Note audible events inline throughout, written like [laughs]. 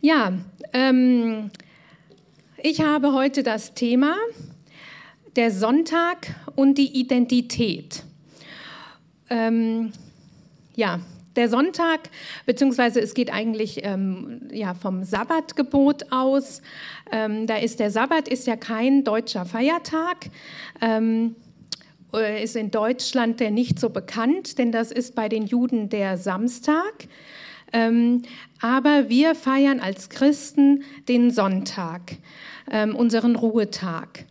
Ja, ähm, ich habe heute das Thema der Sonntag und die Identität. Ähm, ja, der Sonntag, beziehungsweise es geht eigentlich ähm, ja, vom Sabbatgebot aus. Ähm, da ist der Sabbat ist ja kein deutscher Feiertag. Ähm, ist in Deutschland der nicht so bekannt, denn das ist bei den Juden der Samstag. Ähm, aber wir feiern als Christen den Sonntag, ähm, unseren Ruhetag.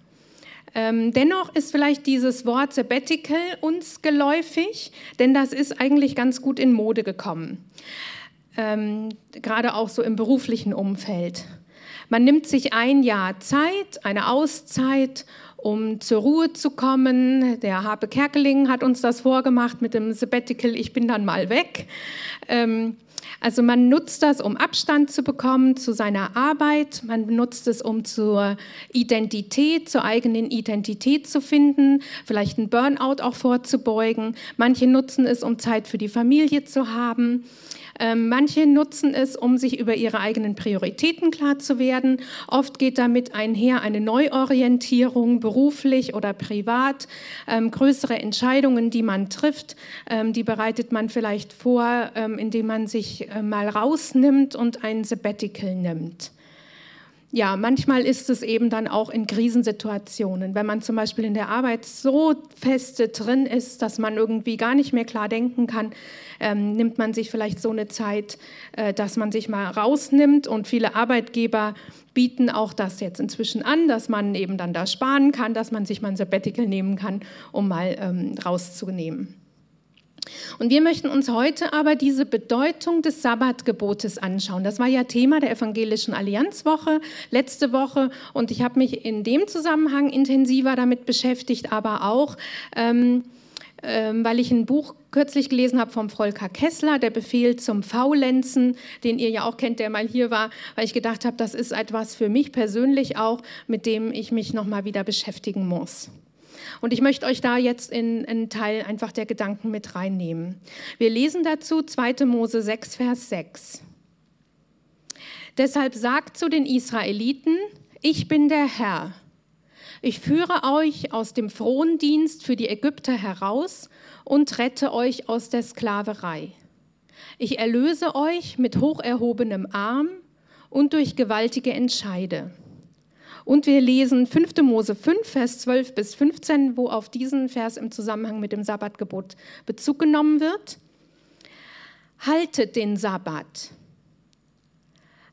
Ähm, dennoch ist vielleicht dieses Wort Sabbatical uns geläufig, denn das ist eigentlich ganz gut in Mode gekommen, ähm, gerade auch so im beruflichen Umfeld. Man nimmt sich ein Jahr Zeit, eine Auszeit, um zur Ruhe zu kommen. Der Habe Kerkeling hat uns das vorgemacht mit dem Sabbatical, ich bin dann mal weg. Ähm, also man nutzt das, um Abstand zu bekommen zu seiner Arbeit. Man nutzt es, um zur Identität, zur eigenen Identität zu finden, vielleicht einen Burnout auch vorzubeugen. Manche nutzen es, um Zeit für die Familie zu haben. Ähm, manche nutzen es, um sich über ihre eigenen Prioritäten klar zu werden. Oft geht damit einher eine Neuorientierung, beruflich oder privat. Ähm, größere Entscheidungen, die man trifft, ähm, die bereitet man vielleicht vor, indem man sich äh, mal rausnimmt und ein Sabbatical nimmt ja, manchmal ist es eben dann auch in Krisensituationen, wenn man zum Beispiel in der Arbeit so feste drin ist, dass man irgendwie gar nicht mehr klar denken kann, ähm, nimmt man sich vielleicht so eine Zeit, äh, dass man sich mal rausnimmt und viele Arbeitgeber bieten auch das jetzt inzwischen an, dass man eben dann da sparen kann, dass man sich mal ein Sabbatical nehmen kann, um mal ähm, rauszunehmen. Und wir möchten uns heute aber diese Bedeutung des Sabbatgebotes anschauen. Das war ja Thema der Evangelischen Allianzwoche letzte Woche und ich habe mich in dem Zusammenhang intensiver damit beschäftigt, aber auch, ähm, ähm, weil ich ein Buch kürzlich gelesen habe vom Volker Kessler, der Befehl zum Faulenzen, den ihr ja auch kennt, der mal hier war, weil ich gedacht habe, das ist etwas für mich persönlich auch, mit dem ich mich nochmal wieder beschäftigen muss. Und ich möchte euch da jetzt in einen Teil einfach der Gedanken mit reinnehmen. Wir lesen dazu 2. Mose 6, Vers 6. Deshalb sagt zu den Israeliten, ich bin der Herr. Ich führe euch aus dem Frondienst für die Ägypter heraus und rette euch aus der Sklaverei. Ich erlöse euch mit hocherhobenem Arm und durch gewaltige Entscheide. Und wir lesen 5. Mose 5, Vers 12 bis 15, wo auf diesen Vers im Zusammenhang mit dem Sabbatgebot Bezug genommen wird. Haltet den Sabbat.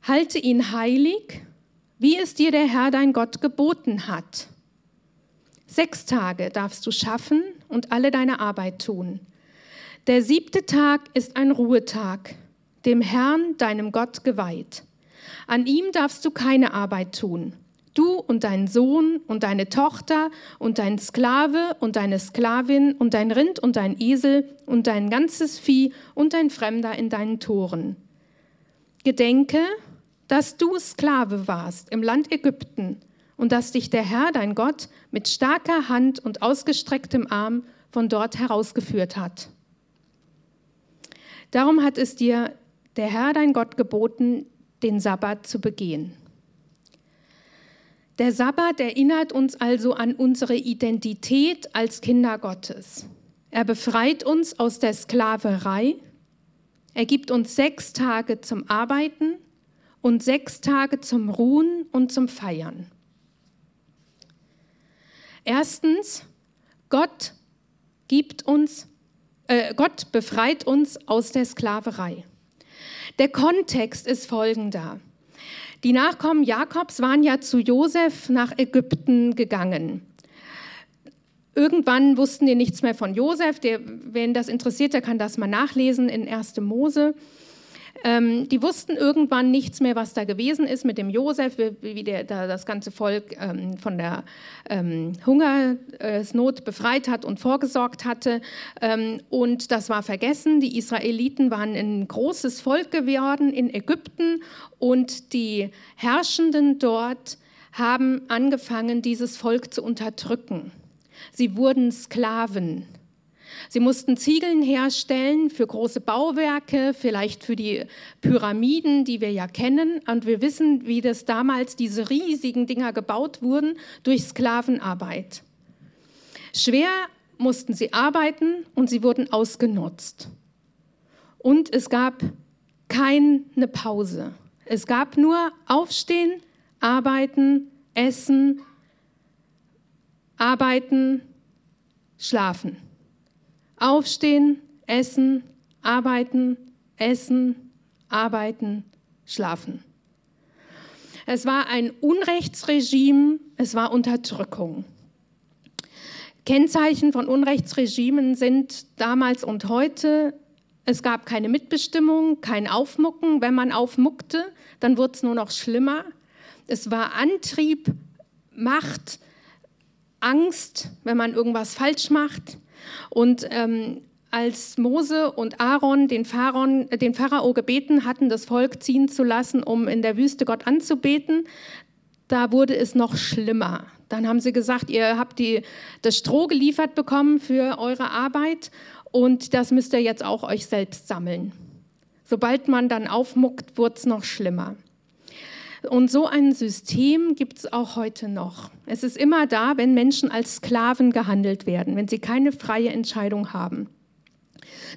Halte ihn heilig, wie es dir der Herr dein Gott geboten hat. Sechs Tage darfst du schaffen und alle deine Arbeit tun. Der siebte Tag ist ein Ruhetag, dem Herrn, deinem Gott, geweiht. An ihm darfst du keine Arbeit tun Du und dein Sohn und deine Tochter und dein Sklave und deine Sklavin und dein Rind und dein Esel und dein ganzes Vieh und dein Fremder in deinen Toren. Gedenke, dass du Sklave warst im Land Ägypten und dass dich der Herr, dein Gott, mit starker Hand und ausgestrecktem Arm von dort herausgeführt hat. Darum hat es dir der Herr, dein Gott, geboten, den Sabbat zu begehen. Der Sabbat erinnert uns also an unsere Identität als Kinder Gottes. Er befreit uns aus der Sklaverei. Er gibt uns sechs Tage zum Arbeiten und sechs Tage zum Ruhen und zum Feiern. Erstens, Gott gibt uns, äh, Gott befreit uns aus der Sklaverei. Der Kontext ist folgender. Die Nachkommen Jakobs waren ja zu Josef nach Ägypten gegangen. Irgendwann wussten die nichts mehr von Josef. Der, wen das interessiert, der kann das mal nachlesen in 1. Mose. Ähm, die wussten irgendwann nichts mehr, was da gewesen ist mit dem Josef, wie, wie der, da das ganze Volk ähm, von der ähm, Hungersnot befreit hat und vorgesorgt hatte. Ähm, und das war vergessen. Die Israeliten waren ein großes Volk geworden in Ägypten und die Herrschenden dort haben angefangen, dieses Volk zu unterdrücken. Sie wurden Sklaven. Sie mussten Ziegeln herstellen für große Bauwerke, vielleicht für die Pyramiden, die wir ja kennen. Und wir wissen, wie das damals diese riesigen Dinger gebaut wurden durch Sklavenarbeit. Schwer mussten sie arbeiten und sie wurden ausgenutzt. Und es gab keine Pause. Es gab nur Aufstehen, Arbeiten, Essen, Arbeiten, Schlafen. Aufstehen, Essen, Arbeiten, Essen, Arbeiten, Schlafen. Es war ein Unrechtsregime, es war Unterdrückung. Kennzeichen von Unrechtsregimen sind damals und heute, es gab keine Mitbestimmung, kein Aufmucken. Wenn man aufmuckte, dann wurde es nur noch schlimmer. Es war Antrieb, Macht, Angst, wenn man irgendwas falsch macht. Und ähm, als Mose und Aaron den, Pharaon, den Pharao gebeten hatten, das Volk ziehen zu lassen, um in der Wüste Gott anzubeten, da wurde es noch schlimmer. Dann haben sie gesagt, ihr habt die, das Stroh geliefert bekommen für eure Arbeit und das müsst ihr jetzt auch euch selbst sammeln. Sobald man dann aufmuckt, wurde es noch schlimmer. Und so ein System gibt es auch heute noch. Es ist immer da, wenn Menschen als Sklaven gehandelt werden, wenn sie keine freie Entscheidung haben.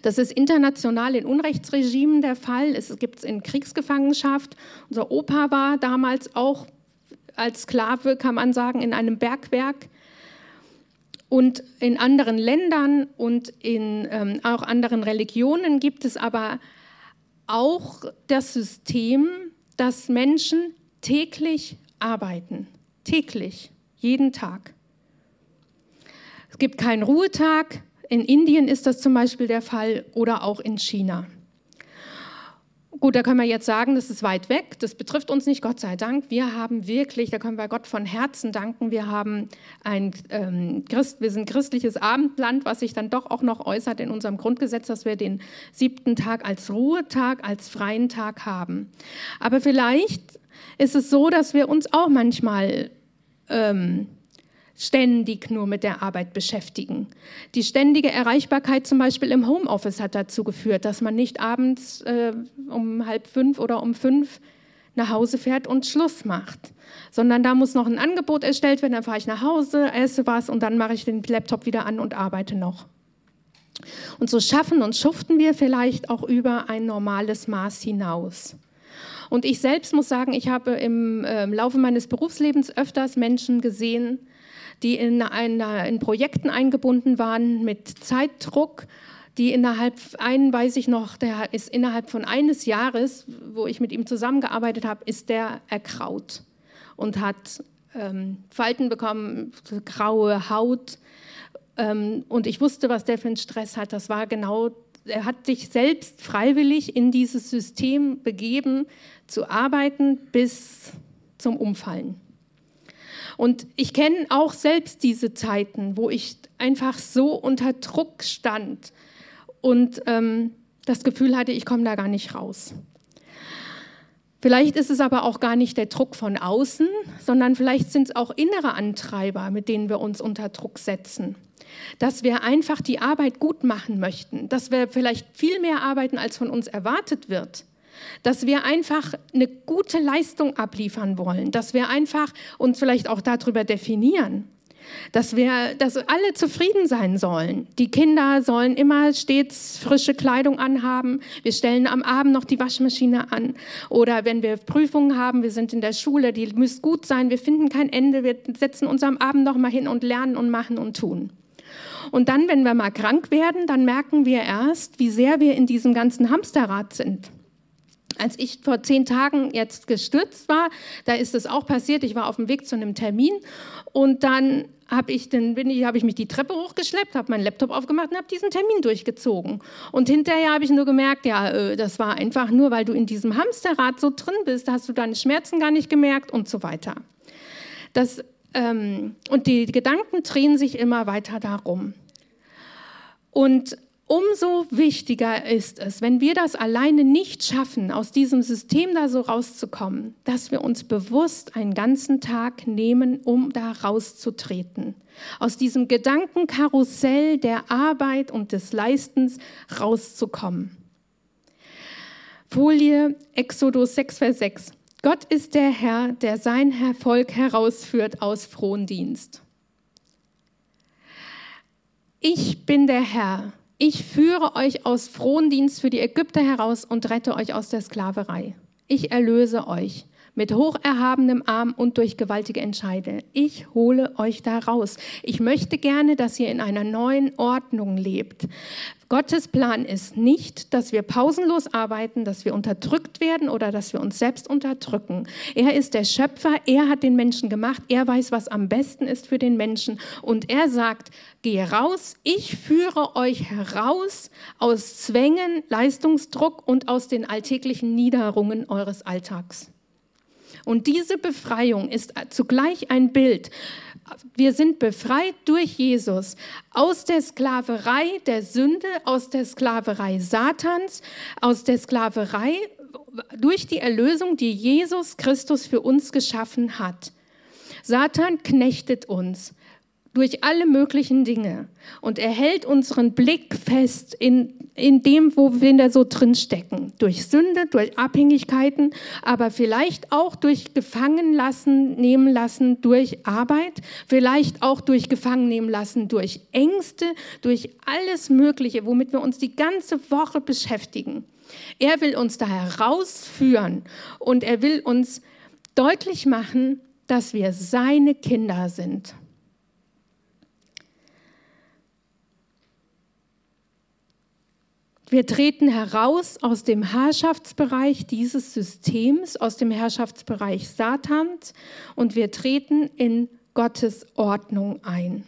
Das ist international in Unrechtsregimen der Fall. Es gibt es in Kriegsgefangenschaft. Unser Opa war damals auch als Sklave, kann man sagen, in einem Bergwerk. Und in anderen Ländern und in ähm, auch anderen Religionen gibt es aber auch das System, dass Menschen täglich arbeiten. Täglich, jeden Tag. Es gibt keinen Ruhetag. In Indien ist das zum Beispiel der Fall oder auch in China. Gut, da können wir jetzt sagen, das ist weit weg, das betrifft uns nicht, Gott sei Dank. Wir haben wirklich, da können wir Gott von Herzen danken, wir haben ein ähm, Christ, wir sind christliches Abendland, was sich dann doch auch noch äußert in unserem Grundgesetz, dass wir den siebten Tag als Ruhetag, als freien Tag haben. Aber vielleicht ist es so, dass wir uns auch manchmal ähm, ständig nur mit der Arbeit beschäftigen. Die ständige Erreichbarkeit zum Beispiel im Homeoffice hat dazu geführt, dass man nicht abends äh, um halb fünf oder um fünf nach Hause fährt und Schluss macht, sondern da muss noch ein Angebot erstellt werden, dann fahre ich nach Hause, esse was und dann mache ich den Laptop wieder an und arbeite noch. Und so schaffen und schuften wir vielleicht auch über ein normales Maß hinaus. Und ich selbst muss sagen, ich habe im äh, Laufe meines Berufslebens öfters Menschen gesehen, die in, einer, in Projekten eingebunden waren mit Zeitdruck, die innerhalb, einen weiß ich noch, der ist innerhalb von eines Jahres, wo ich mit ihm zusammengearbeitet habe, ist der erkraut und hat ähm, Falten bekommen, graue Haut. Ähm, und ich wusste, was der für einen Stress hat. Das war genau, er hat sich selbst freiwillig in dieses System begeben, zu arbeiten bis zum Umfallen. Und ich kenne auch selbst diese Zeiten, wo ich einfach so unter Druck stand und ähm, das Gefühl hatte, ich komme da gar nicht raus. Vielleicht ist es aber auch gar nicht der Druck von außen, sondern vielleicht sind es auch innere Antreiber, mit denen wir uns unter Druck setzen. Dass wir einfach die Arbeit gut machen möchten, dass wir vielleicht viel mehr arbeiten, als von uns erwartet wird dass wir einfach eine gute Leistung abliefern wollen, dass wir einfach uns vielleicht auch darüber definieren, dass wir, dass alle zufrieden sein sollen. Die Kinder sollen immer stets frische Kleidung anhaben. Wir stellen am Abend noch die Waschmaschine an. Oder wenn wir Prüfungen haben, wir sind in der Schule, die müssen gut sein. Wir finden kein Ende. Wir setzen uns am Abend noch mal hin und lernen und machen und tun. Und dann, wenn wir mal krank werden, dann merken wir erst, wie sehr wir in diesem ganzen Hamsterrad sind. Als ich vor zehn Tagen jetzt gestürzt war, da ist es auch passiert. Ich war auf dem Weg zu einem Termin und dann habe ich, ich, hab ich mich die Treppe hochgeschleppt, habe meinen Laptop aufgemacht und habe diesen Termin durchgezogen. Und hinterher habe ich nur gemerkt, ja, äh, das war einfach nur, weil du in diesem Hamsterrad so drin bist, hast du deine Schmerzen gar nicht gemerkt und so weiter. Das, ähm, und die Gedanken drehen sich immer weiter darum. Und Umso wichtiger ist es, wenn wir das alleine nicht schaffen, aus diesem System da so rauszukommen, dass wir uns bewusst einen ganzen Tag nehmen, um da rauszutreten. Aus diesem Gedankenkarussell der Arbeit und des Leistens rauszukommen. Folie Exodus 6, Vers 6. Gott ist der Herr, der sein Volk herausführt aus Frondienst. Ich bin der Herr, ich führe euch aus Frondienst für die Ägypter heraus und rette euch aus der Sklaverei. Ich erlöse euch mit hocherhabenem Arm und durch gewaltige Entscheide. Ich hole euch da raus. Ich möchte gerne, dass ihr in einer neuen Ordnung lebt. Gottes Plan ist nicht, dass wir pausenlos arbeiten, dass wir unterdrückt werden oder dass wir uns selbst unterdrücken. Er ist der Schöpfer, er hat den Menschen gemacht, er weiß, was am besten ist für den Menschen und er sagt, gehe raus, ich führe euch heraus aus Zwängen, Leistungsdruck und aus den alltäglichen Niederungen eures Alltags. Und diese Befreiung ist zugleich ein Bild. Wir sind befreit durch Jesus aus der Sklaverei der Sünde, aus der Sklaverei Satans, aus der Sklaverei durch die Erlösung, die Jesus Christus für uns geschaffen hat. Satan knechtet uns durch alle möglichen Dinge und er hält unseren Blick fest in, in dem, wo wir da so drin stecken. Durch Sünde, durch Abhängigkeiten, aber vielleicht auch durch Gefangenlassen nehmen lassen durch Arbeit, vielleicht auch durch Gefangennehmen lassen durch Ängste, durch alles Mögliche, womit wir uns die ganze Woche beschäftigen. Er will uns da herausführen und er will uns deutlich machen, dass wir seine Kinder sind. Wir treten heraus aus dem Herrschaftsbereich dieses Systems, aus dem Herrschaftsbereich Satans und wir treten in Gottes Ordnung ein.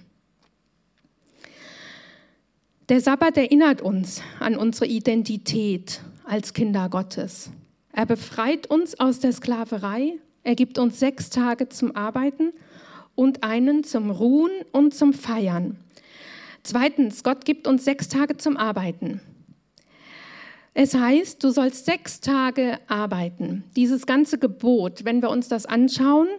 Der Sabbat erinnert uns an unsere Identität als Kinder Gottes. Er befreit uns aus der Sklaverei, er gibt uns sechs Tage zum Arbeiten und einen zum Ruhen und zum Feiern. Zweitens, Gott gibt uns sechs Tage zum Arbeiten. Es heißt, du sollst sechs Tage arbeiten. Dieses ganze Gebot, wenn wir uns das anschauen,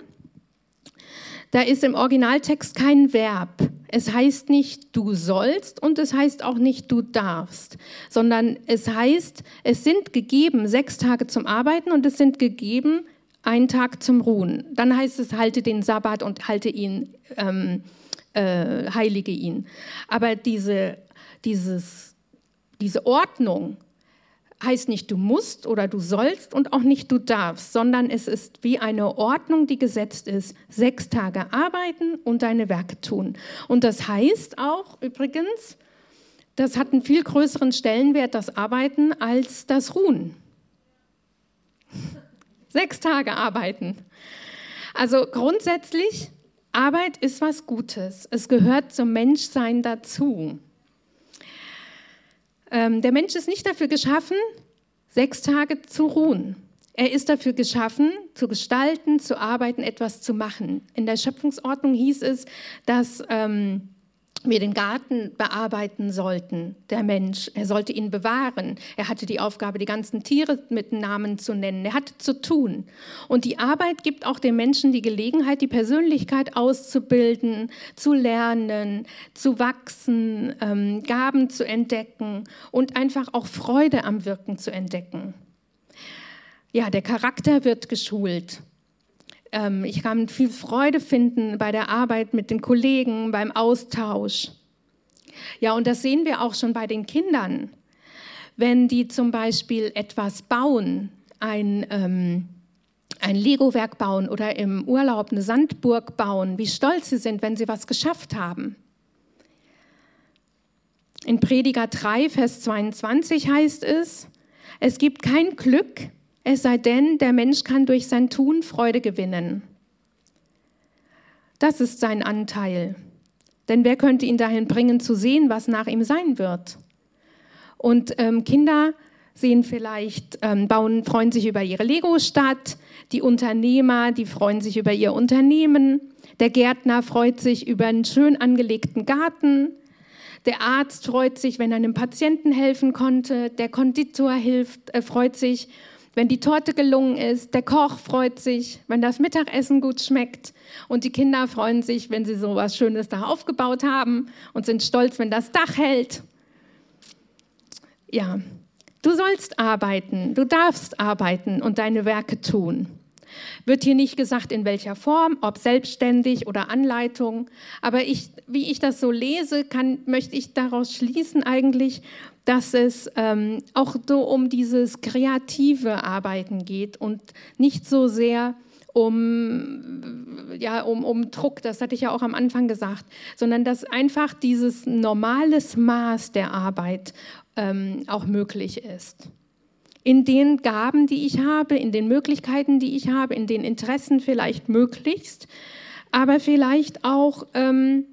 da ist im Originaltext kein Verb. Es heißt nicht du sollst und es heißt auch nicht du darfst, sondern es heißt, es sind gegeben sechs Tage zum Arbeiten und es sind gegeben ein Tag zum Ruhen. Dann heißt es, halte den Sabbat und halte ihn, ähm, äh, heilige ihn. Aber diese, dieses, diese Ordnung, heißt nicht du musst oder du sollst und auch nicht du darfst, sondern es ist wie eine Ordnung, die gesetzt ist. Sechs Tage arbeiten und deine Werke tun. Und das heißt auch übrigens, das hat einen viel größeren Stellenwert, das Arbeiten, als das Ruhen. [laughs] Sechs Tage arbeiten. Also grundsätzlich, Arbeit ist was Gutes. Es gehört zum Menschsein dazu. Ähm, der Mensch ist nicht dafür geschaffen, sechs Tage zu ruhen. Er ist dafür geschaffen, zu gestalten, zu arbeiten, etwas zu machen. In der Schöpfungsordnung hieß es, dass ähm, wir den Garten bearbeiten sollten, der Mensch. Er sollte ihn bewahren. Er hatte die Aufgabe, die ganzen Tiere mit Namen zu nennen. Er hatte zu tun. Und die Arbeit gibt auch dem Menschen die Gelegenheit, die Persönlichkeit auszubilden, zu lernen, zu wachsen, ähm, Gaben zu entdecken und einfach auch Freude am Wirken zu entdecken. Ja, der Charakter wird geschult. Ähm, ich kann viel Freude finden bei der Arbeit mit den Kollegen, beim Austausch. Ja, und das sehen wir auch schon bei den Kindern. Wenn die zum Beispiel etwas bauen, ein, ähm, ein Lego-Werk bauen oder im Urlaub eine Sandburg bauen, wie stolz sie sind, wenn sie was geschafft haben. In Prediger 3, Vers 22 heißt es, es gibt kein Glück, es sei denn, der Mensch kann durch sein Tun Freude gewinnen. Das ist sein Anteil. Denn wer könnte ihn dahin bringen zu sehen, was nach ihm sein wird? Und ähm, Kinder sehen vielleicht, ähm, bauen, freuen sich über ihre Lego-Stadt, die Unternehmer, die freuen sich über ihr Unternehmen, der Gärtner freut sich über einen schön angelegten Garten, Der Arzt freut sich, wenn er einem Patienten helfen konnte. Der Konditor hilft, äh, freut sich, wenn die Torte gelungen ist. Der Koch freut sich, wenn das Mittagessen gut schmeckt. Und die Kinder freuen sich, wenn sie so was Schönes da aufgebaut haben und sind stolz, wenn das Dach hält. Ja, du sollst arbeiten, du darfst arbeiten und deine Werke tun. Wird hier nicht gesagt, in welcher Form, ob selbstständig oder Anleitung. Aber ich, wie ich das so lese, kann, möchte ich daraus schließen eigentlich, dass es ähm, auch so um dieses kreative Arbeiten geht und nicht so sehr um, ja, um, um Druck, das hatte ich ja auch am Anfang gesagt, sondern dass einfach dieses normales Maß der Arbeit ähm, auch möglich ist in den Gaben, die ich habe, in den Möglichkeiten, die ich habe, in den Interessen vielleicht möglichst, aber vielleicht auch ähm,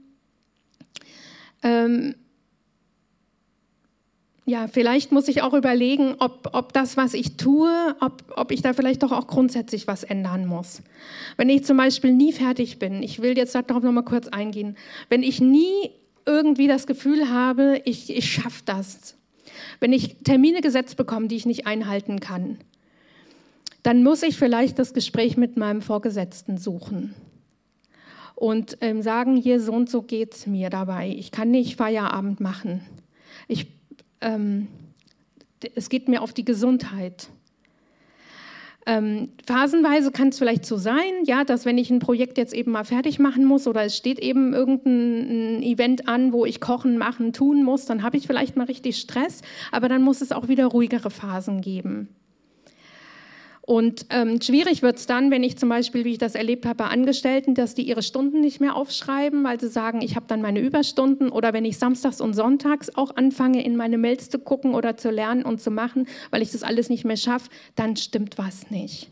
ähm, ja, vielleicht muss ich auch überlegen, ob, ob das, was ich tue, ob, ob ich da vielleicht doch auch grundsätzlich was ändern muss. Wenn ich zum Beispiel nie fertig bin, ich will jetzt darauf nochmal kurz eingehen, wenn ich nie irgendwie das Gefühl habe, ich, ich schaffe das, wenn ich Termine gesetzt bekomme, die ich nicht einhalten kann, dann muss ich vielleicht das Gespräch mit meinem Vorgesetzten suchen und ähm, sagen, hier so und so geht es mir dabei. Ich kann nicht Feierabend machen. Ich, ähm, es geht mir auf die Gesundheit. Ähm, phasenweise kann es vielleicht so sein, ja, dass wenn ich ein Projekt jetzt eben mal fertig machen muss oder es steht eben irgendein Event an, wo ich kochen, machen, tun muss, dann habe ich vielleicht mal richtig Stress, aber dann muss es auch wieder ruhigere Phasen geben. Und ähm, schwierig wird es dann, wenn ich zum Beispiel, wie ich das erlebt habe bei Angestellten, dass die ihre Stunden nicht mehr aufschreiben, weil sie sagen, ich habe dann meine Überstunden. Oder wenn ich samstags und sonntags auch anfange, in meine Mails zu gucken oder zu lernen und zu machen, weil ich das alles nicht mehr schaffe, dann stimmt was nicht.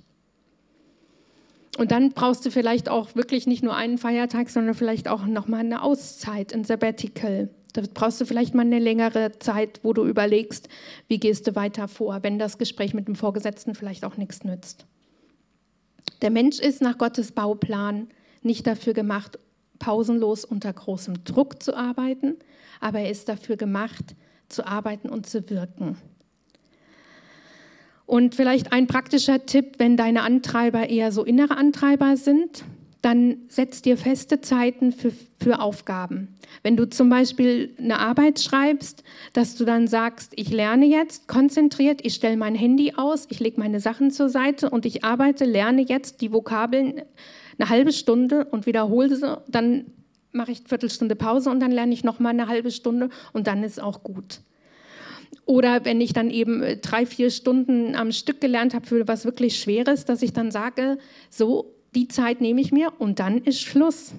Und dann brauchst du vielleicht auch wirklich nicht nur einen Feiertag, sondern vielleicht auch nochmal eine Auszeit, ein Sabbatical. Da brauchst du vielleicht mal eine längere Zeit, wo du überlegst, wie gehst du weiter vor, wenn das Gespräch mit dem Vorgesetzten vielleicht auch nichts nützt. Der Mensch ist nach Gottes Bauplan nicht dafür gemacht, pausenlos unter großem Druck zu arbeiten, aber er ist dafür gemacht, zu arbeiten und zu wirken. Und vielleicht ein praktischer Tipp, wenn deine Antreiber eher so innere Antreiber sind, dann setz dir feste Zeiten für, für Aufgaben. Wenn du zum Beispiel eine Arbeit schreibst, dass du dann sagst, ich lerne jetzt konzentriert, ich stelle mein Handy aus, ich lege meine Sachen zur Seite und ich arbeite, lerne jetzt die Vokabeln eine halbe Stunde und wiederhole sie, dann mache ich eine Viertelstunde Pause und dann lerne ich noch mal eine halbe Stunde und dann ist auch gut. Oder wenn ich dann eben drei, vier Stunden am Stück gelernt habe für was wirklich Schweres, dass ich dann sage, so, die Zeit nehme ich mir und dann ist Schluss.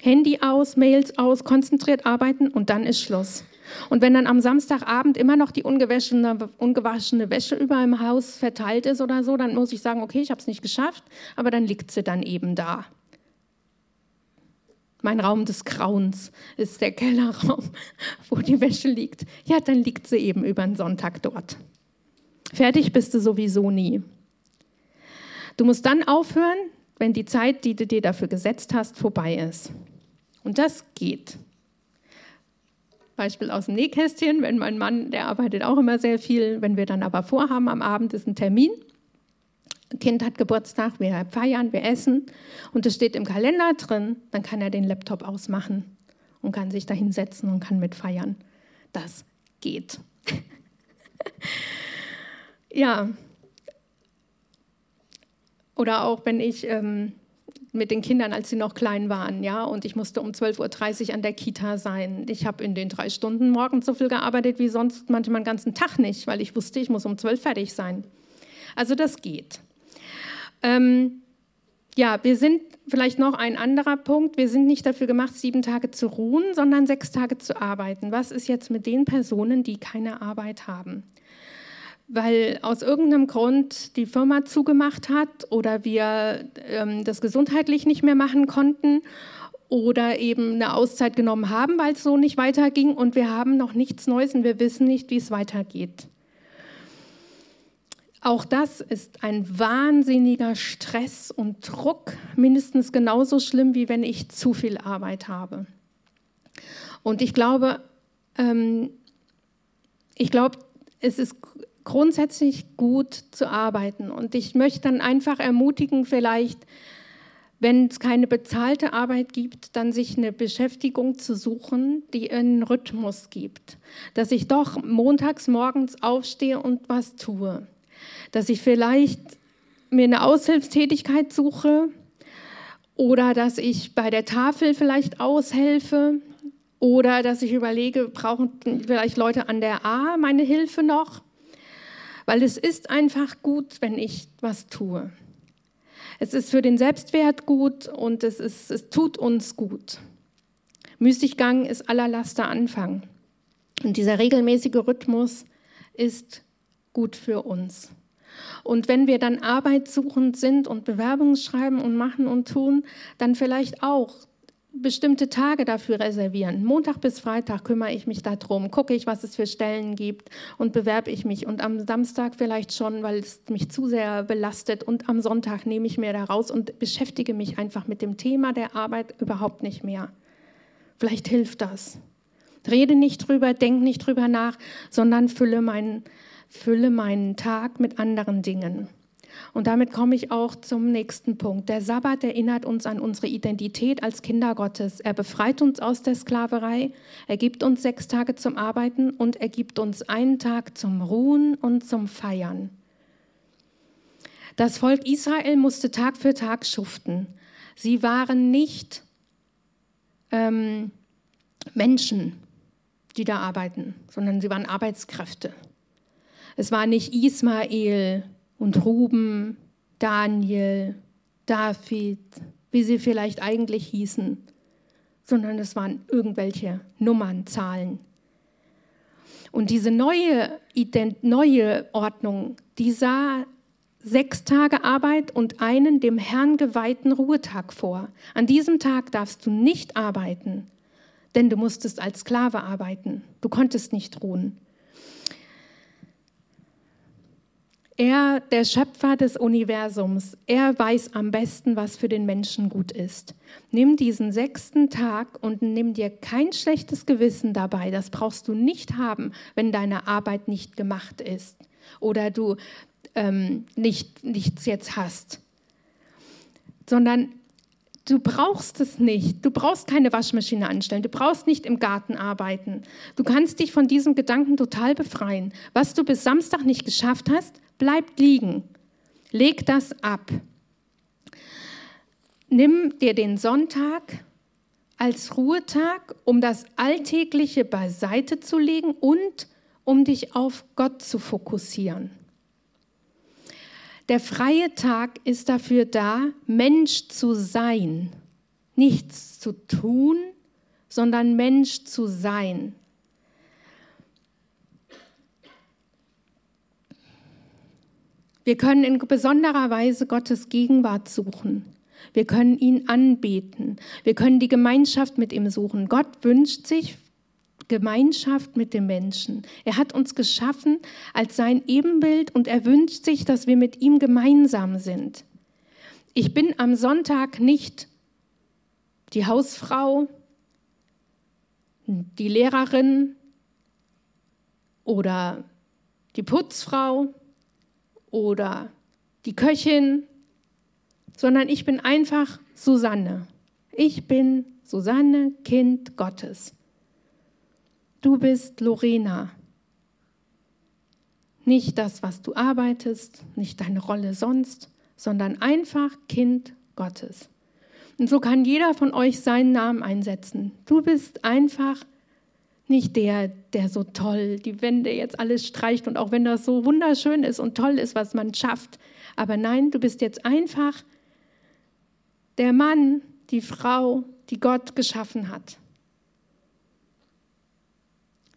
Handy aus, Mails aus, konzentriert arbeiten und dann ist Schluss. Und wenn dann am Samstagabend immer noch die ungewaschene, ungewaschene Wäsche über im Haus verteilt ist oder so, dann muss ich sagen, okay, ich habe es nicht geschafft, aber dann liegt sie dann eben da. Mein Raum des Grauens ist der Kellerraum, [laughs] wo die Wäsche liegt. Ja, dann liegt sie eben über den Sonntag dort. Fertig bist du sowieso nie. Du musst dann aufhören, wenn die Zeit, die du dir dafür gesetzt hast, vorbei ist. Und das geht. Beispiel aus dem Nähkästchen, wenn mein Mann, der arbeitet auch immer sehr viel, wenn wir dann aber vorhaben, am Abend ist ein Termin, ein Kind hat Geburtstag, wir feiern, wir essen und es steht im Kalender drin, dann kann er den Laptop ausmachen und kann sich da hinsetzen und kann mitfeiern. Das geht. [laughs] ja, oder auch wenn ich ähm, mit den Kindern, als sie noch klein waren, ja, und ich musste um 12.30 Uhr an der Kita sein. Ich habe in den drei Stunden morgens so viel gearbeitet wie sonst manchmal den ganzen Tag nicht, weil ich wusste, ich muss um 12 fertig sein. Also das geht. Ähm, ja, wir sind vielleicht noch ein anderer Punkt. Wir sind nicht dafür gemacht, sieben Tage zu ruhen, sondern sechs Tage zu arbeiten. Was ist jetzt mit den Personen, die keine Arbeit haben? Weil aus irgendeinem Grund die Firma zugemacht hat oder wir ähm, das gesundheitlich nicht mehr machen konnten oder eben eine Auszeit genommen haben, weil es so nicht weiterging und wir haben noch nichts Neues und wir wissen nicht, wie es weitergeht. Auch das ist ein wahnsinniger Stress und Druck, mindestens genauso schlimm, wie wenn ich zu viel Arbeit habe. Und ich glaube, ähm, ich glaube, es ist grundsätzlich gut zu arbeiten. Und ich möchte dann einfach ermutigen, vielleicht, wenn es keine bezahlte Arbeit gibt, dann sich eine Beschäftigung zu suchen, die einen Rhythmus gibt. Dass ich doch montags morgens aufstehe und was tue. Dass ich vielleicht mir eine Aushilfstätigkeit suche oder dass ich bei der Tafel vielleicht aushelfe oder dass ich überlege, brauchen vielleicht Leute an der A meine Hilfe noch? Weil es ist einfach gut, wenn ich was tue. Es ist für den Selbstwert gut und es, ist, es tut uns gut. Müßiggang ist aller Laster Anfang. Und dieser regelmäßige Rhythmus ist gut für uns. Und wenn wir dann arbeitssuchend sind und Bewerbungen schreiben und machen und tun, dann vielleicht auch bestimmte Tage dafür reservieren. Montag bis Freitag kümmere ich mich darum, gucke ich, was es für Stellen gibt und bewerbe ich mich. Und am Samstag vielleicht schon, weil es mich zu sehr belastet. Und am Sonntag nehme ich mir da raus und beschäftige mich einfach mit dem Thema der Arbeit überhaupt nicht mehr. Vielleicht hilft das. Rede nicht drüber, denk nicht drüber nach, sondern fülle meinen, fülle meinen Tag mit anderen Dingen. Und damit komme ich auch zum nächsten Punkt. Der Sabbat erinnert uns an unsere Identität als Kinder Gottes. Er befreit uns aus der Sklaverei, er gibt uns sechs Tage zum Arbeiten und er gibt uns einen Tag zum Ruhen und zum Feiern. Das Volk Israel musste Tag für Tag schuften. Sie waren nicht ähm, Menschen, die da arbeiten, sondern sie waren Arbeitskräfte. Es war nicht Ismael, und Ruben, Daniel, David, wie sie vielleicht eigentlich hießen, sondern es waren irgendwelche Nummern, Zahlen. Und diese neue, neue Ordnung, die sah sechs Tage Arbeit und einen dem Herrn geweihten Ruhetag vor. An diesem Tag darfst du nicht arbeiten, denn du musstest als Sklave arbeiten. Du konntest nicht ruhen. Er, der Schöpfer des Universums, er weiß am besten, was für den Menschen gut ist. Nimm diesen sechsten Tag und nimm dir kein schlechtes Gewissen dabei. Das brauchst du nicht haben, wenn deine Arbeit nicht gemacht ist oder du ähm, nicht, nichts jetzt hast. Sondern Du brauchst es nicht. Du brauchst keine Waschmaschine anstellen. Du brauchst nicht im Garten arbeiten. Du kannst dich von diesem Gedanken total befreien. Was du bis Samstag nicht geschafft hast, bleibt liegen. Leg das ab. Nimm dir den Sonntag als Ruhetag, um das Alltägliche beiseite zu legen und um dich auf Gott zu fokussieren. Der freie Tag ist dafür da, Mensch zu sein, nichts zu tun, sondern Mensch zu sein. Wir können in besonderer Weise Gottes Gegenwart suchen. Wir können ihn anbeten. Wir können die Gemeinschaft mit ihm suchen. Gott wünscht sich Gemeinschaft mit dem Menschen. Er hat uns geschaffen als sein Ebenbild und er wünscht sich, dass wir mit ihm gemeinsam sind. Ich bin am Sonntag nicht die Hausfrau, die Lehrerin oder die Putzfrau oder die Köchin, sondern ich bin einfach Susanne. Ich bin Susanne, Kind Gottes. Du bist Lorena. Nicht das, was du arbeitest, nicht deine Rolle sonst, sondern einfach Kind Gottes. Und so kann jeder von euch seinen Namen einsetzen. Du bist einfach nicht der, der so toll die Wände jetzt alles streicht und auch wenn das so wunderschön ist und toll ist, was man schafft. Aber nein, du bist jetzt einfach der Mann, die Frau, die Gott geschaffen hat.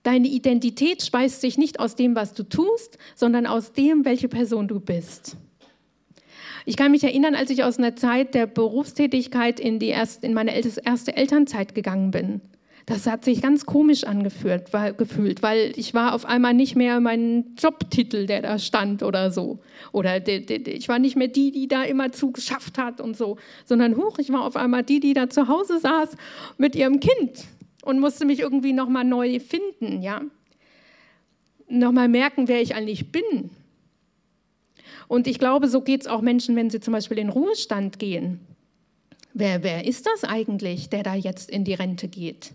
Deine Identität speist sich nicht aus dem, was du tust, sondern aus dem, welche Person du bist. Ich kann mich erinnern, als ich aus einer Zeit der Berufstätigkeit in, die erst, in meine erste Elternzeit gegangen bin. Das hat sich ganz komisch angefühlt, weil, gefühlt, weil ich war auf einmal nicht mehr mein Jobtitel, der da stand oder so. Oder de, de, de, ich war nicht mehr die, die da immer zu geschafft hat und so, sondern hoch, ich war auf einmal die, die da zu Hause saß mit ihrem Kind und musste mich irgendwie nochmal neu finden, ja. Nochmal merken, wer ich eigentlich bin. Und ich glaube, so geht es auch Menschen, wenn sie zum Beispiel in Ruhestand gehen. Wer, wer ist das eigentlich, der da jetzt in die Rente geht?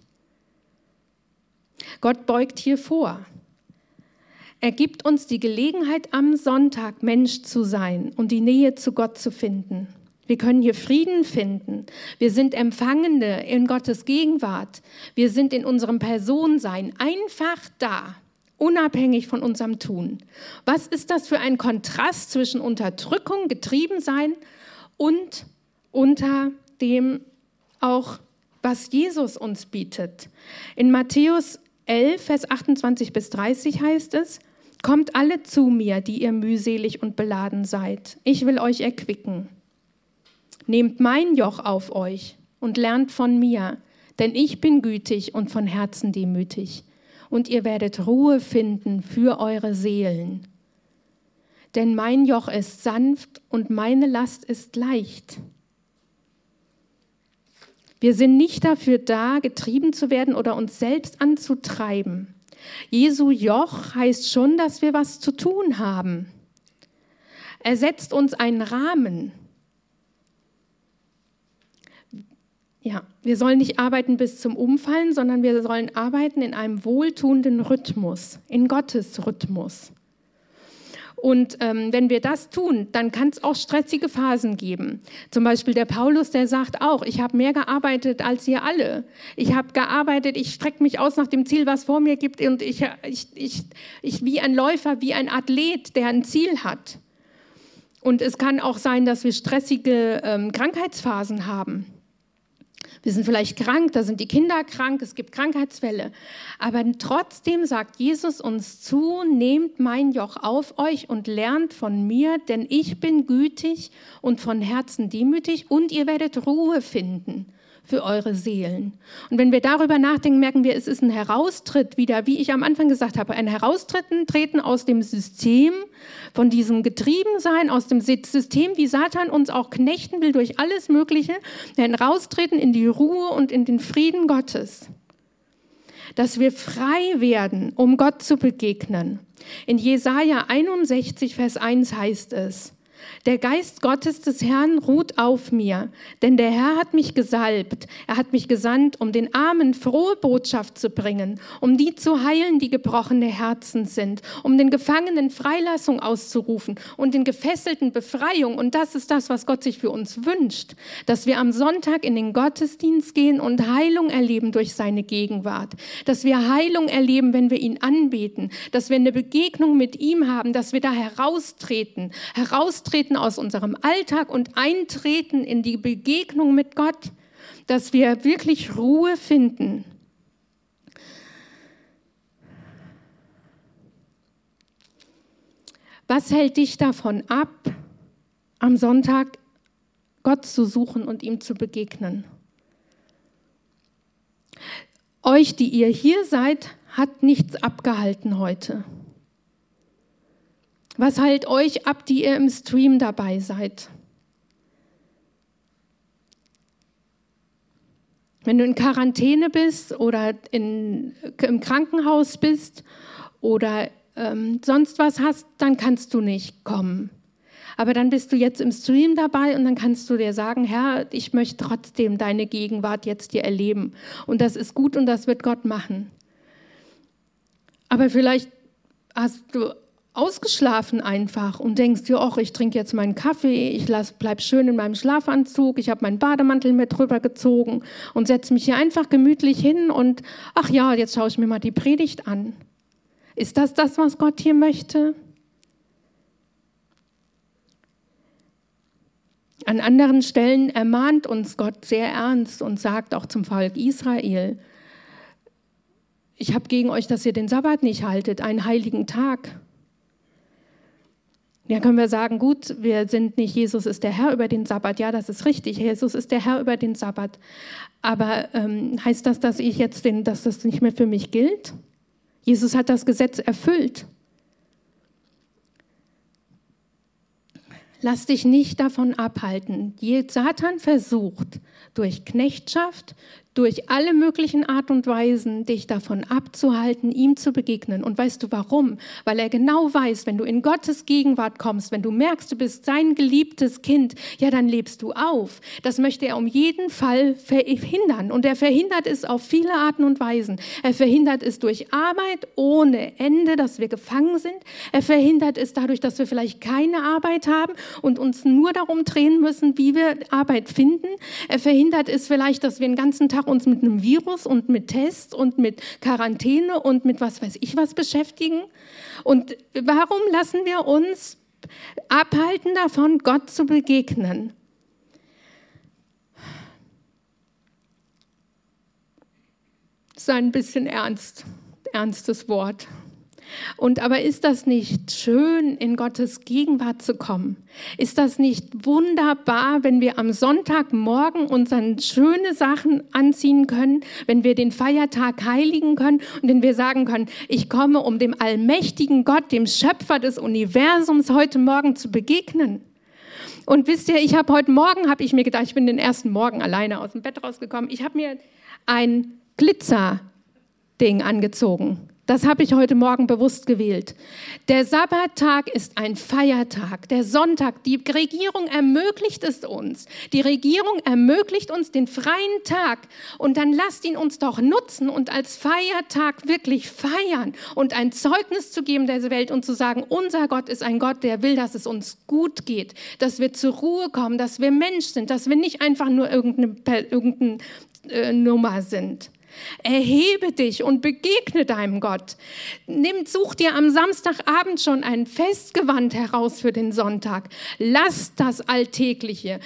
Gott beugt hier vor. Er gibt uns die Gelegenheit, am Sonntag Mensch zu sein und die Nähe zu Gott zu finden. Wir können hier Frieden finden. Wir sind Empfangende in Gottes Gegenwart. Wir sind in unserem Personsein einfach da, unabhängig von unserem Tun. Was ist das für ein Kontrast zwischen Unterdrückung, Getriebensein und unter dem auch, was Jesus uns bietet? In Matthäus 11, Vers 28 bis 30 heißt es, Kommt alle zu mir, die ihr mühselig und beladen seid. Ich will euch erquicken. Nehmt mein Joch auf euch und lernt von mir, denn ich bin gütig und von Herzen demütig, und ihr werdet Ruhe finden für eure Seelen. Denn mein Joch ist sanft und meine Last ist leicht. Wir sind nicht dafür da, getrieben zu werden oder uns selbst anzutreiben. Jesu Joch heißt schon, dass wir was zu tun haben. Er setzt uns einen Rahmen. Ja, wir sollen nicht arbeiten bis zum Umfallen, sondern wir sollen arbeiten in einem wohltuenden Rhythmus, in Gottes Rhythmus. Und ähm, wenn wir das tun, dann kann es auch stressige Phasen geben. Zum Beispiel der Paulus, der sagt auch, ich habe mehr gearbeitet als ihr alle. Ich habe gearbeitet, ich strecke mich aus nach dem Ziel, was vor mir gibt. Und ich, ich, ich, ich wie ein Läufer, wie ein Athlet, der ein Ziel hat. Und es kann auch sein, dass wir stressige ähm, Krankheitsphasen haben. Wir sind vielleicht krank, da sind die Kinder krank, es gibt Krankheitsfälle. Aber trotzdem sagt Jesus uns zu, nehmt mein Joch auf euch und lernt von mir, denn ich bin gütig und von Herzen demütig und ihr werdet Ruhe finden für eure Seelen. Und wenn wir darüber nachdenken, merken wir, es ist ein Heraustritt wieder, wie ich am Anfang gesagt habe, ein Heraustreten treten aus dem System, von diesem Getriebensein, aus dem System, wie Satan uns auch knechten will durch alles Mögliche, ein Raustreten in die Ruhe und in den Frieden Gottes. Dass wir frei werden, um Gott zu begegnen. In Jesaja 61, Vers 1 heißt es, der Geist Gottes des Herrn ruht auf mir, denn der Herr hat mich gesalbt. Er hat mich gesandt, um den Armen frohe Botschaft zu bringen, um die zu heilen, die gebrochene Herzen sind, um den Gefangenen Freilassung auszurufen und den Gefesselten Befreiung. Und das ist das, was Gott sich für uns wünscht, dass wir am Sonntag in den Gottesdienst gehen und Heilung erleben durch seine Gegenwart, dass wir Heilung erleben, wenn wir ihn anbeten, dass wir eine Begegnung mit ihm haben, dass wir da heraustreten, heraustreten Austreten aus unserem Alltag und Eintreten in die Begegnung mit Gott, dass wir wirklich Ruhe finden. Was hält dich davon ab, am Sonntag Gott zu suchen und ihm zu begegnen? Euch, die ihr hier seid, hat nichts abgehalten heute. Was hält euch ab, die ihr im Stream dabei seid? Wenn du in Quarantäne bist oder in, im Krankenhaus bist oder ähm, sonst was hast, dann kannst du nicht kommen. Aber dann bist du jetzt im Stream dabei und dann kannst du dir sagen, Herr, ich möchte trotzdem deine Gegenwart jetzt hier erleben. Und das ist gut und das wird Gott machen. Aber vielleicht hast du ausgeschlafen einfach und denkst dir, ach, ich trinke jetzt meinen Kaffee, ich lass, bleib schön in meinem Schlafanzug, ich habe meinen Bademantel mit drüber gezogen und setze mich hier einfach gemütlich hin und ach ja, jetzt schaue ich mir mal die Predigt an. Ist das das, was Gott hier möchte? An anderen Stellen ermahnt uns Gott sehr ernst und sagt auch zum Volk Israel, ich habe gegen euch, dass ihr den Sabbat nicht haltet, einen heiligen Tag. Ja, können wir sagen, gut, wir sind nicht, Jesus ist der Herr über den Sabbat. Ja, das ist richtig, Jesus ist der Herr über den Sabbat. Aber ähm, heißt das, dass ich jetzt den, dass das nicht mehr für mich gilt? Jesus hat das Gesetz erfüllt. Lass dich nicht davon abhalten. Satan versucht durch Knechtschaft, durch alle möglichen Art und Weisen dich davon abzuhalten, ihm zu begegnen. Und weißt du warum? Weil er genau weiß, wenn du in Gottes Gegenwart kommst, wenn du merkst, du bist sein geliebtes Kind, ja, dann lebst du auf. Das möchte er um jeden Fall verhindern. Und er verhindert es auf viele Arten und Weisen. Er verhindert es durch Arbeit ohne Ende, dass wir gefangen sind. Er verhindert es dadurch, dass wir vielleicht keine Arbeit haben und uns nur darum drehen müssen, wie wir Arbeit finden. Er verhindert es vielleicht, dass wir den ganzen Tag uns mit einem Virus und mit Tests und mit Quarantäne und mit was weiß ich was beschäftigen. Und warum lassen wir uns abhalten davon, Gott zu begegnen? Das ist ein bisschen ernst, ernstes Wort. Und aber ist das nicht schön, in Gottes Gegenwart zu kommen? Ist das nicht wunderbar, wenn wir am Sonntagmorgen uns dann schöne Sachen anziehen können, wenn wir den Feiertag heiligen können und wenn wir sagen können, ich komme, um dem allmächtigen Gott, dem Schöpfer des Universums heute Morgen zu begegnen? Und wisst ihr, ich habe heute Morgen, habe ich mir gedacht, ich bin den ersten Morgen alleine aus dem Bett rausgekommen, ich habe mir ein Glitzerding angezogen. Das habe ich heute Morgen bewusst gewählt. Der Sabbattag ist ein Feiertag, der Sonntag. Die Regierung ermöglicht es uns. Die Regierung ermöglicht uns den freien Tag. Und dann lasst ihn uns doch nutzen und als Feiertag wirklich feiern und ein Zeugnis zu geben der Welt und zu sagen, unser Gott ist ein Gott, der will, dass es uns gut geht, dass wir zur Ruhe kommen, dass wir Mensch sind, dass wir nicht einfach nur irgendeine, irgendeine äh, Nummer sind. Erhebe dich und begegne deinem Gott. Nimm, such dir am Samstagabend schon ein Festgewand heraus für den Sonntag. Lass das Alltägliche.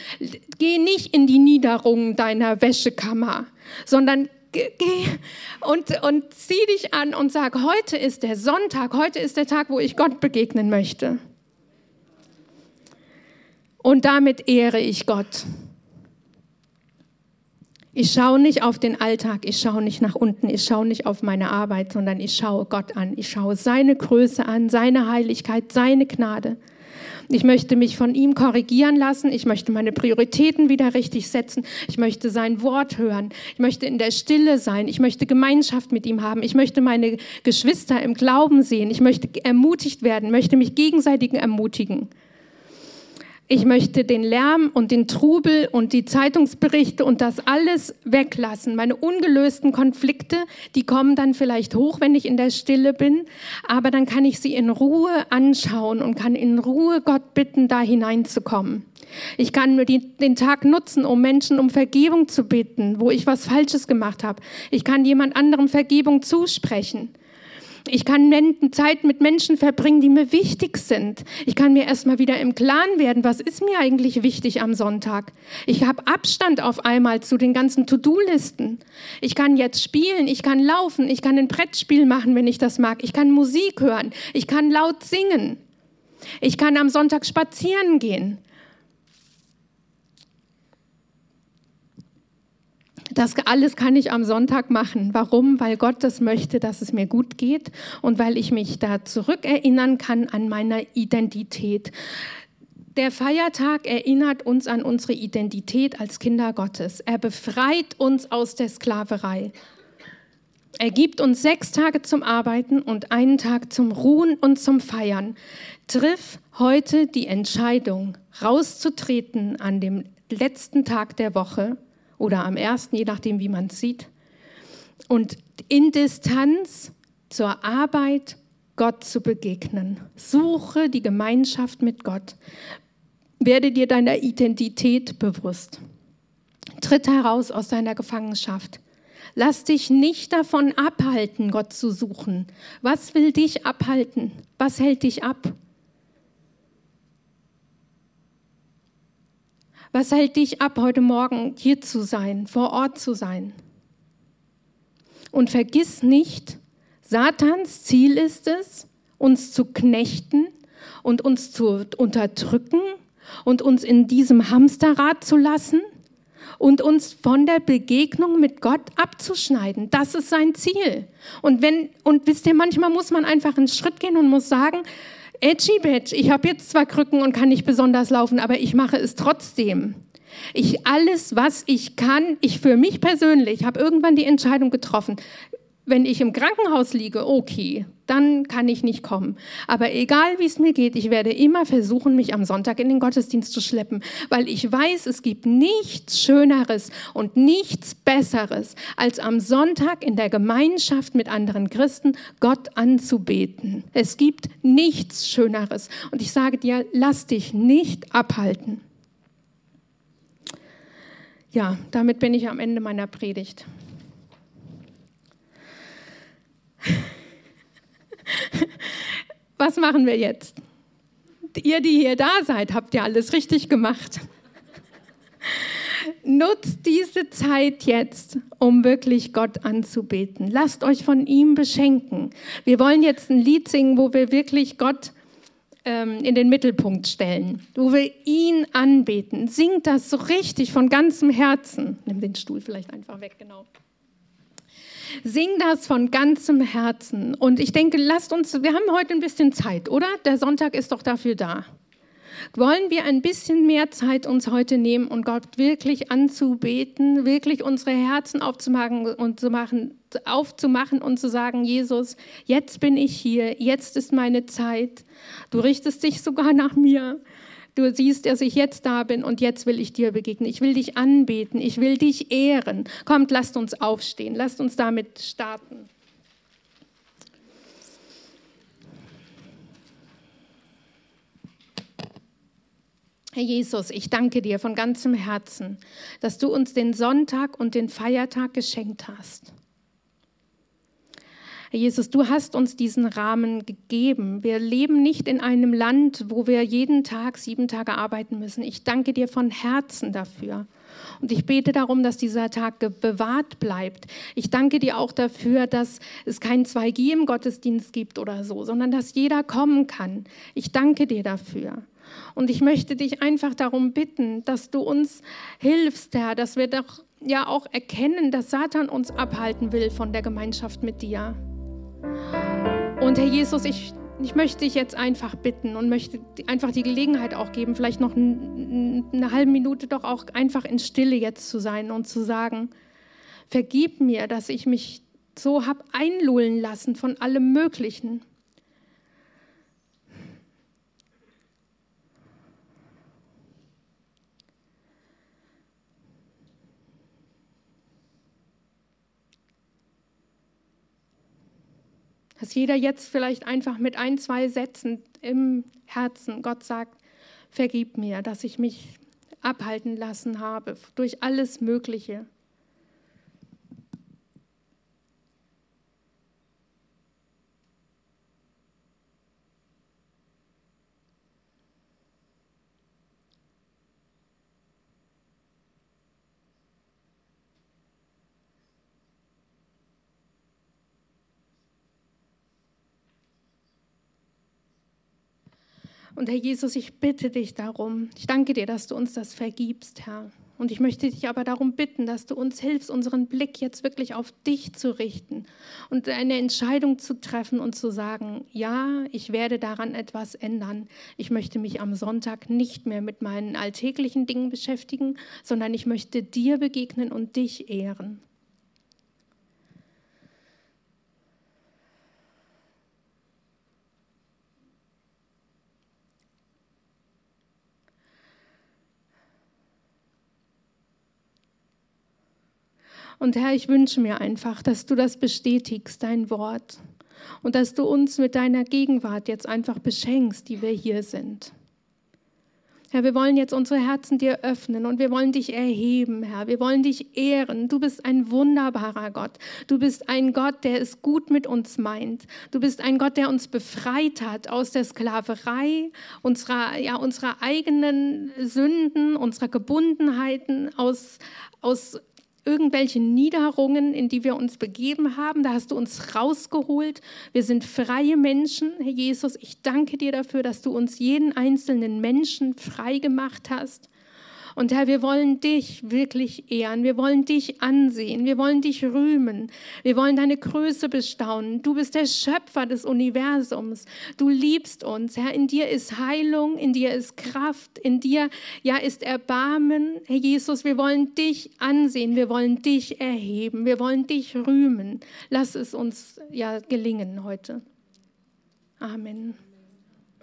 Geh nicht in die Niederungen deiner Wäschekammer, sondern geh und, und zieh dich an und sag, heute ist der Sonntag, heute ist der Tag, wo ich Gott begegnen möchte. Und damit ehre ich Gott. Ich schaue nicht auf den Alltag, ich schaue nicht nach unten, ich schaue nicht auf meine Arbeit, sondern ich schaue Gott an. Ich schaue seine Größe an, seine Heiligkeit, seine Gnade. Ich möchte mich von ihm korrigieren lassen. Ich möchte meine Prioritäten wieder richtig setzen. Ich möchte sein Wort hören. Ich möchte in der Stille sein. Ich möchte Gemeinschaft mit ihm haben. Ich möchte meine Geschwister im Glauben sehen. Ich möchte ermutigt werden, möchte mich gegenseitig ermutigen. Ich möchte den Lärm und den Trubel und die Zeitungsberichte und das alles weglassen. Meine ungelösten Konflikte, die kommen dann vielleicht hoch, wenn ich in der Stille bin, aber dann kann ich sie in Ruhe anschauen und kann in Ruhe Gott bitten, da hineinzukommen. Ich kann nur den Tag nutzen, um Menschen um Vergebung zu bitten, wo ich was Falsches gemacht habe. Ich kann jemand anderem Vergebung zusprechen. Ich kann Zeit mit Menschen verbringen, die mir wichtig sind. Ich kann mir erstmal wieder im Klaren werden, was ist mir eigentlich wichtig am Sonntag. Ich habe Abstand auf einmal zu den ganzen To-Do-Listen. Ich kann jetzt spielen, ich kann laufen, ich kann ein Brettspiel machen, wenn ich das mag. Ich kann Musik hören, ich kann laut singen. Ich kann am Sonntag spazieren gehen. Das alles kann ich am Sonntag machen. Warum? Weil Gott das möchte, dass es mir gut geht und weil ich mich da zurückerinnern kann an meine Identität. Der Feiertag erinnert uns an unsere Identität als Kinder Gottes. Er befreit uns aus der Sklaverei. Er gibt uns sechs Tage zum Arbeiten und einen Tag zum Ruhen und zum Feiern. Triff heute die Entscheidung, rauszutreten an dem letzten Tag der Woche oder am ersten, je nachdem, wie man es sieht. Und in Distanz zur Arbeit Gott zu begegnen. Suche die Gemeinschaft mit Gott. Werde dir deiner Identität bewusst. Tritt heraus aus deiner Gefangenschaft. Lass dich nicht davon abhalten, Gott zu suchen. Was will dich abhalten? Was hält dich ab? Was hält dich ab, heute Morgen hier zu sein, vor Ort zu sein? Und vergiss nicht, Satans Ziel ist es, uns zu knechten und uns zu unterdrücken und uns in diesem Hamsterrad zu lassen und uns von der Begegnung mit Gott abzuschneiden. Das ist sein Ziel. Und wenn, und wisst ihr, manchmal muss man einfach einen Schritt gehen und muss sagen, Edgy Badge, ich habe jetzt zwar Krücken und kann nicht besonders laufen, aber ich mache es trotzdem. Ich alles, was ich kann, ich für mich persönlich habe irgendwann die Entscheidung getroffen, wenn ich im Krankenhaus liege, okay, dann kann ich nicht kommen. Aber egal wie es mir geht, ich werde immer versuchen, mich am Sonntag in den Gottesdienst zu schleppen, weil ich weiß, es gibt nichts Schöneres und nichts Besseres, als am Sonntag in der Gemeinschaft mit anderen Christen Gott anzubeten. Es gibt nichts Schöneres. Und ich sage dir, lass dich nicht abhalten. Ja, damit bin ich am Ende meiner Predigt. [laughs] Was machen wir jetzt? Ihr, die hier da seid, habt ja alles richtig gemacht. [laughs] Nutzt diese Zeit jetzt, um wirklich Gott anzubeten. Lasst euch von ihm beschenken. Wir wollen jetzt ein Lied singen, wo wir wirklich Gott ähm, in den Mittelpunkt stellen, wo wir ihn anbeten. Singt das so richtig von ganzem Herzen. Nimm den Stuhl vielleicht einfach weg, genau. Sing das von ganzem Herzen. Und ich denke, lasst uns, wir haben heute ein bisschen Zeit, oder? Der Sonntag ist doch dafür da. Wollen wir ein bisschen mehr Zeit uns heute nehmen und Gott wirklich anzubeten, wirklich unsere Herzen aufzumachen und zu machen, aufzumachen und zu sagen, Jesus, jetzt bin ich hier, jetzt ist meine Zeit. Du richtest dich sogar nach mir. Du siehst, dass ich jetzt da bin und jetzt will ich dir begegnen. Ich will dich anbeten. Ich will dich ehren. Kommt, lasst uns aufstehen. Lasst uns damit starten. Herr Jesus, ich danke dir von ganzem Herzen, dass du uns den Sonntag und den Feiertag geschenkt hast. Herr Jesus, du hast uns diesen Rahmen gegeben. Wir leben nicht in einem Land, wo wir jeden Tag sieben Tage arbeiten müssen. Ich danke dir von Herzen dafür. Und ich bete darum, dass dieser Tag bewahrt bleibt. Ich danke dir auch dafür, dass es kein 2G im Gottesdienst gibt oder so, sondern dass jeder kommen kann. Ich danke dir dafür. Und ich möchte dich einfach darum bitten, dass du uns hilfst, Herr, dass wir doch ja auch erkennen, dass Satan uns abhalten will von der Gemeinschaft mit dir. Und Herr Jesus, ich, ich möchte dich jetzt einfach bitten und möchte einfach die Gelegenheit auch geben, vielleicht noch eine halbe Minute doch auch einfach in Stille jetzt zu sein und zu sagen, vergib mir, dass ich mich so habe einlullen lassen von allem Möglichen. Dass jeder jetzt vielleicht einfach mit ein, zwei Sätzen im Herzen Gott sagt, vergib mir, dass ich mich abhalten lassen habe durch alles Mögliche. Und Herr Jesus, ich bitte dich darum. Ich danke dir, dass du uns das vergibst, Herr. Und ich möchte dich aber darum bitten, dass du uns hilfst, unseren Blick jetzt wirklich auf dich zu richten und eine Entscheidung zu treffen und zu sagen, ja, ich werde daran etwas ändern. Ich möchte mich am Sonntag nicht mehr mit meinen alltäglichen Dingen beschäftigen, sondern ich möchte dir begegnen und dich ehren. Und Herr, ich wünsche mir einfach, dass du das bestätigst, dein Wort. Und dass du uns mit deiner Gegenwart jetzt einfach beschenkst, die wir hier sind. Herr, wir wollen jetzt unsere Herzen dir öffnen und wir wollen dich erheben, Herr. Wir wollen dich ehren. Du bist ein wunderbarer Gott. Du bist ein Gott, der es gut mit uns meint. Du bist ein Gott, der uns befreit hat aus der Sklaverei, unserer, ja, unserer eigenen Sünden, unserer Gebundenheiten, aus, aus irgendwelche Niederungen, in die wir uns begeben haben. Da hast du uns rausgeholt. Wir sind freie Menschen. Herr Jesus, ich danke dir dafür, dass du uns jeden einzelnen Menschen frei gemacht hast. Und Herr, wir wollen dich wirklich ehren. Wir wollen dich ansehen. Wir wollen dich rühmen. Wir wollen deine Größe bestaunen. Du bist der Schöpfer des Universums. Du liebst uns. Herr, in dir ist Heilung, in dir ist Kraft, in dir ja ist Erbarmen. Herr Jesus, wir wollen dich ansehen. Wir wollen dich erheben. Wir wollen dich rühmen. Lass es uns ja gelingen heute. Amen.